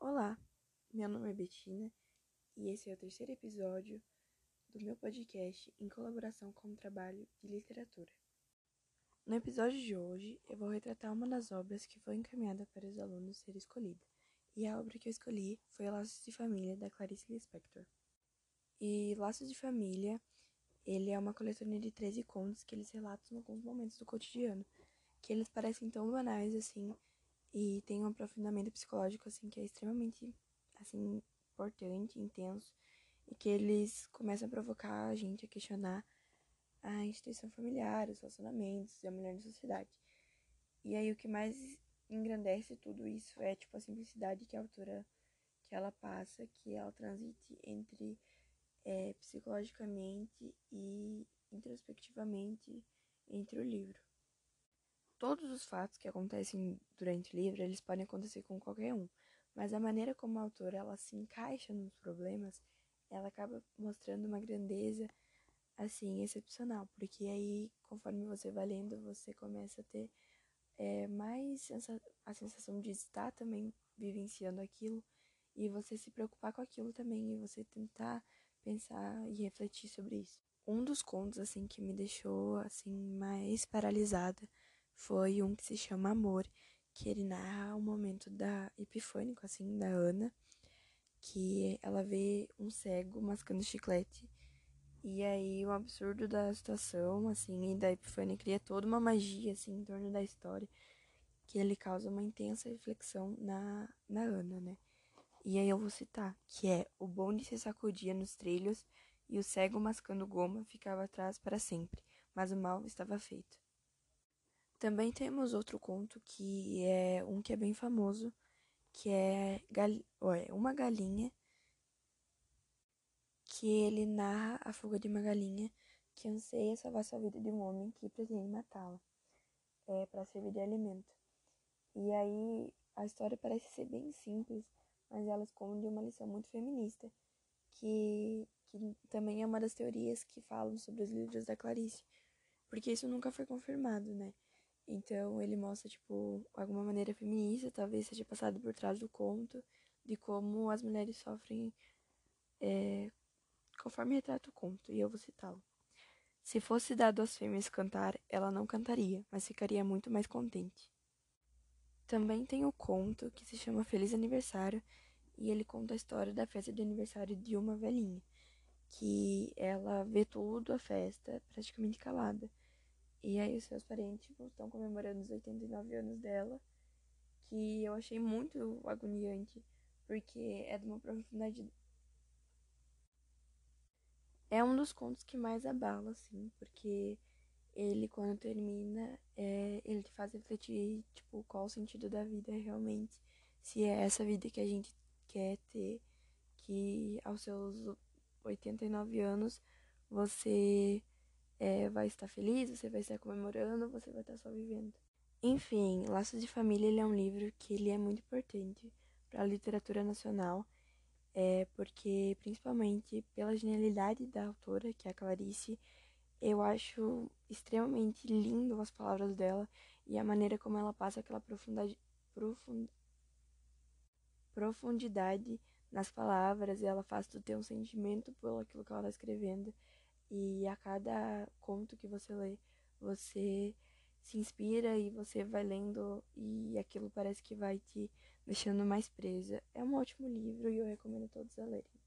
Olá, meu nome é Betina e esse é o terceiro episódio do meu podcast em colaboração com o trabalho de literatura. No episódio de hoje, eu vou retratar uma das obras que foi encaminhada para os alunos ser escolhida, e a obra que eu escolhi foi Laços de Família, da Clarice Lispector. E Laços de Família, ele é uma coletânea de 13 contos que eles relatam alguns momentos do cotidiano, que eles parecem tão banais assim e tem um aprofundamento psicológico assim que é extremamente assim importante, intenso e que eles começam a provocar a gente a questionar a instituição familiar, os relacionamentos e a mulher na sociedade. E aí o que mais engrandece tudo isso é tipo a simplicidade que a autora que ela passa, que ela transite entre é, psicologicamente e introspectivamente entre o livro. Todos os fatos que acontecem durante o livro, eles podem acontecer com qualquer um, mas a maneira como a autora ela se encaixa nos problemas, ela acaba mostrando uma grandeza assim excepcional, porque aí conforme você vai lendo, você começa a ter é, mais a sensação de estar também vivenciando aquilo e você se preocupar com aquilo também e você tentar pensar e refletir sobre isso. Um dos contos assim que me deixou assim mais paralisada foi um que se chama Amor, que ele narra o momento da epifânico, assim, da Ana, que ela vê um cego mascando chiclete. E aí o absurdo da situação, assim, e da Epifânia cria toda uma magia, assim, em torno da história, que ele causa uma intensa reflexão na, na Ana, né? E aí eu vou citar, que é o bonde se sacudia nos trilhos e o cego mascando goma ficava atrás para sempre, mas o mal estava feito. Também temos outro conto que é um que é bem famoso, que é gal... uma galinha que ele narra a fuga de uma galinha que anseia salvar sua vida de um homem que pretende matá-la é, para servir de alimento. E aí a história parece ser bem simples, mas ela esconde uma lição muito feminista, que, que também é uma das teorias que falam sobre os livros da Clarice, porque isso nunca foi confirmado, né? Então ele mostra, tipo, alguma maneira feminista, talvez seja passado por trás do conto, de como as mulheres sofrem é, conforme retrata o conto, e eu vou citá-lo. Se fosse dado às fêmeas cantar, ela não cantaria, mas ficaria muito mais contente. Também tem o conto que se chama Feliz Aniversário, e ele conta a história da festa de aniversário de uma velhinha, que ela vê tudo a festa praticamente calada e aí os seus parentes tipo, estão comemorando os 89 anos dela, que eu achei muito agoniante, porque é de uma profundidade. É um dos contos que mais abala, assim, porque ele, quando termina, é, ele te faz refletir, tipo, qual o sentido da vida realmente. Se é essa vida que a gente quer ter, que aos seus 89 anos você é, vai estar feliz, você vai estar comemorando, você vai estar só vivendo. Enfim, Laços de Família ele é um livro que ele é muito importante para a literatura nacional, é, porque principalmente pela genialidade da autora, que é a Clarice, eu acho extremamente lindo as palavras dela e a maneira como ela passa aquela profundidade, profund, profundidade nas palavras e ela faz tu ter um sentimento por aquilo que ela está escrevendo. E a cada conto que você lê, você se inspira e você vai lendo e aquilo parece que vai te deixando mais presa. É um ótimo livro e eu recomendo todos a lerem.